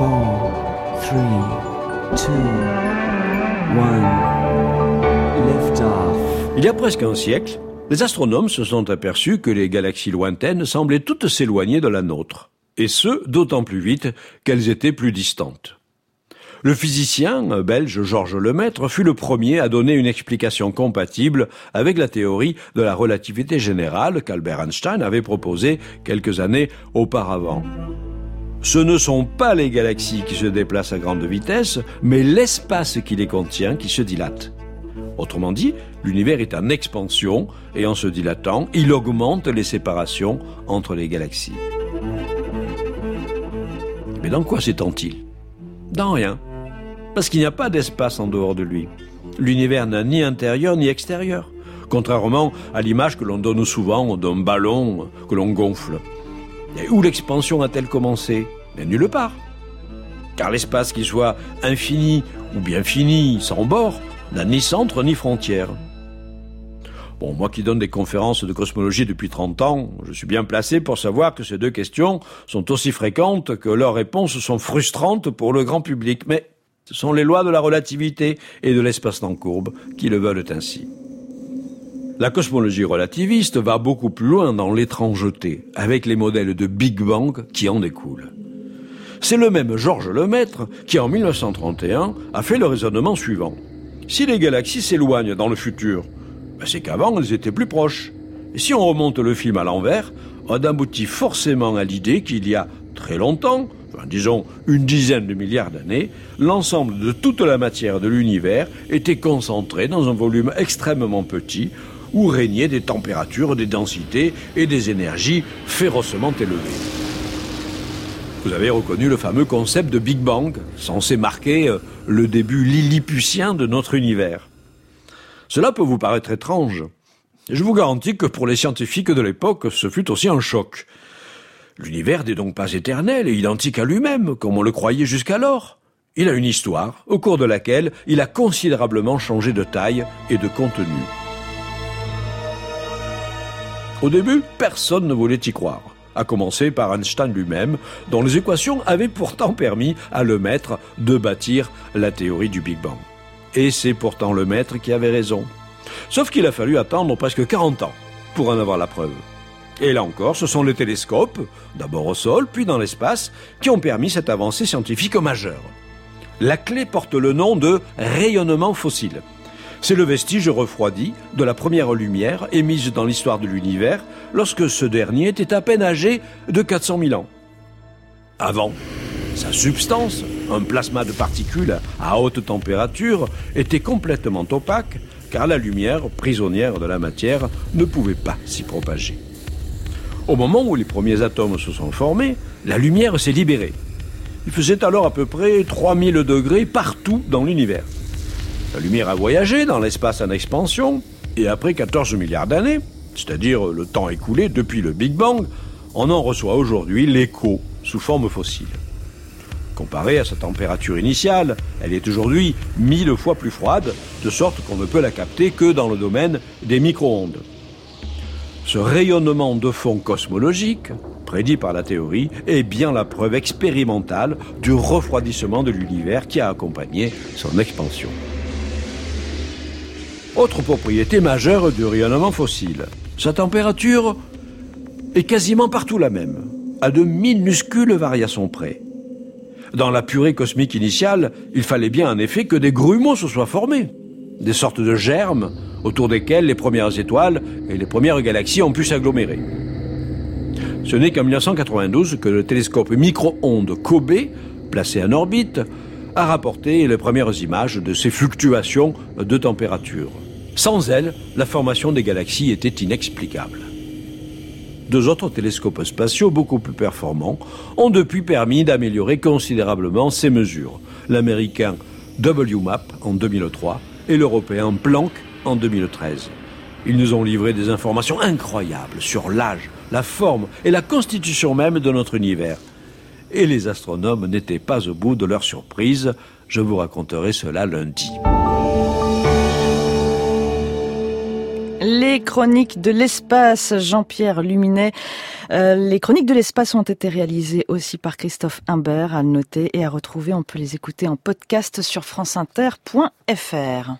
off. Il y a presque un siècle, les astronomes se sont aperçus que les galaxies lointaines semblaient toutes s'éloigner de la nôtre, et ce, d'autant plus vite qu'elles étaient plus distantes. Le physicien belge Georges Lemaître fut le premier à donner une explication compatible avec la théorie de la relativité générale qu'Albert Einstein avait proposée quelques années auparavant. Ce ne sont pas les galaxies qui se déplacent à grande vitesse, mais l'espace qui les contient qui se dilate. Autrement dit, l'univers est en expansion et en se dilatant, il augmente les séparations entre les galaxies. Mais dans quoi s'étend-il? Dans rien. Parce qu'il n'y a pas d'espace en dehors de lui. L'univers n'a ni intérieur ni extérieur, contrairement à l'image que l'on donne souvent d'un ballon que l'on gonfle. Et où l'expansion a-t-elle commencé nulle part. Car l'espace, qu'il soit infini ou bien fini, sans bord, n'a ni centre ni frontière. Bon, moi qui donne des conférences de cosmologie depuis 30 ans, je suis bien placé pour savoir que ces deux questions sont aussi fréquentes que leurs réponses sont frustrantes pour le grand public. Mais ce sont les lois de la relativité et de l'espace-temps courbe qui le veulent ainsi. La cosmologie relativiste va beaucoup plus loin dans l'étrangeté, avec les modèles de Big Bang qui en découlent. C'est le même Georges Lemaître qui, en 1931, a fait le raisonnement suivant. Si les galaxies s'éloignent dans le futur, ben c'est qu'avant elles étaient plus proches. Et si on remonte le film à l'envers, on aboutit forcément à l'idée qu'il y a très longtemps, enfin, disons une dizaine de milliards d'années, l'ensemble de toute la matière de l'univers était concentré dans un volume extrêmement petit où régnaient des températures, des densités et des énergies férocement élevées. Vous avez reconnu le fameux concept de Big Bang, censé marquer euh, le début lilliputien de notre univers. Cela peut vous paraître étrange. Je vous garantis que pour les scientifiques de l'époque, ce fut aussi un choc. L'univers n'est donc pas éternel et identique à lui-même, comme on le croyait jusqu'alors. Il a une histoire, au cours de laquelle il a considérablement changé de taille et de contenu. Au début, personne ne voulait y croire, à commencer par Einstein lui-même, dont les équations avaient pourtant permis à le maître de bâtir la théorie du Big Bang. Et c'est pourtant le maître qui avait raison. Sauf qu'il a fallu attendre presque 40 ans pour en avoir la preuve. Et là encore, ce sont les télescopes, d'abord au sol, puis dans l'espace, qui ont permis cette avancée scientifique majeure. La clé porte le nom de rayonnement fossile. C'est le vestige refroidi de la première lumière émise dans l'histoire de l'univers lorsque ce dernier était à peine âgé de 400 000 ans. Avant, sa substance, un plasma de particules à haute température, était complètement opaque car la lumière, prisonnière de la matière, ne pouvait pas s'y propager. Au moment où les premiers atomes se sont formés, la lumière s'est libérée. Il faisait alors à peu près 3000 degrés partout dans l'univers. La lumière a voyagé dans l'espace en expansion, et après 14 milliards d'années, c'est-à-dire le temps écoulé depuis le Big Bang, on en reçoit aujourd'hui l'écho sous forme fossile. Comparée à sa température initiale, elle est aujourd'hui mille fois plus froide, de sorte qu'on ne peut la capter que dans le domaine des micro-ondes. Ce rayonnement de fond cosmologique, prédit par la théorie, est bien la preuve expérimentale du refroidissement de l'univers qui a accompagné son expansion. Autre propriété majeure du rayonnement fossile. Sa température est quasiment partout la même, à de minuscules variations près. Dans la purée cosmique initiale, il fallait bien en effet que des grumeaux se soient formés, des sortes de germes autour desquels les premières étoiles et les premières galaxies ont pu s'agglomérer. Ce n'est qu'en 1992 que le télescope micro-ondes Kobe, placé en orbite, a rapporté les premières images de ces fluctuations de température. Sans elles, la formation des galaxies était inexplicable. Deux autres télescopes spatiaux beaucoup plus performants ont depuis permis d'améliorer considérablement ces mesures. L'américain WMAP en 2003 et l'européen Planck en 2013. Ils nous ont livré des informations incroyables sur l'âge, la forme et la constitution même de notre univers. Et les astronomes n'étaient pas au bout de leur surprise. Je vous raconterai cela lundi. Les chroniques de l'espace, Jean-Pierre Luminet. Euh, les chroniques de l'espace ont été réalisées aussi par Christophe Imbert, à noter et à retrouver. On peut les écouter en podcast sur franceinter.fr.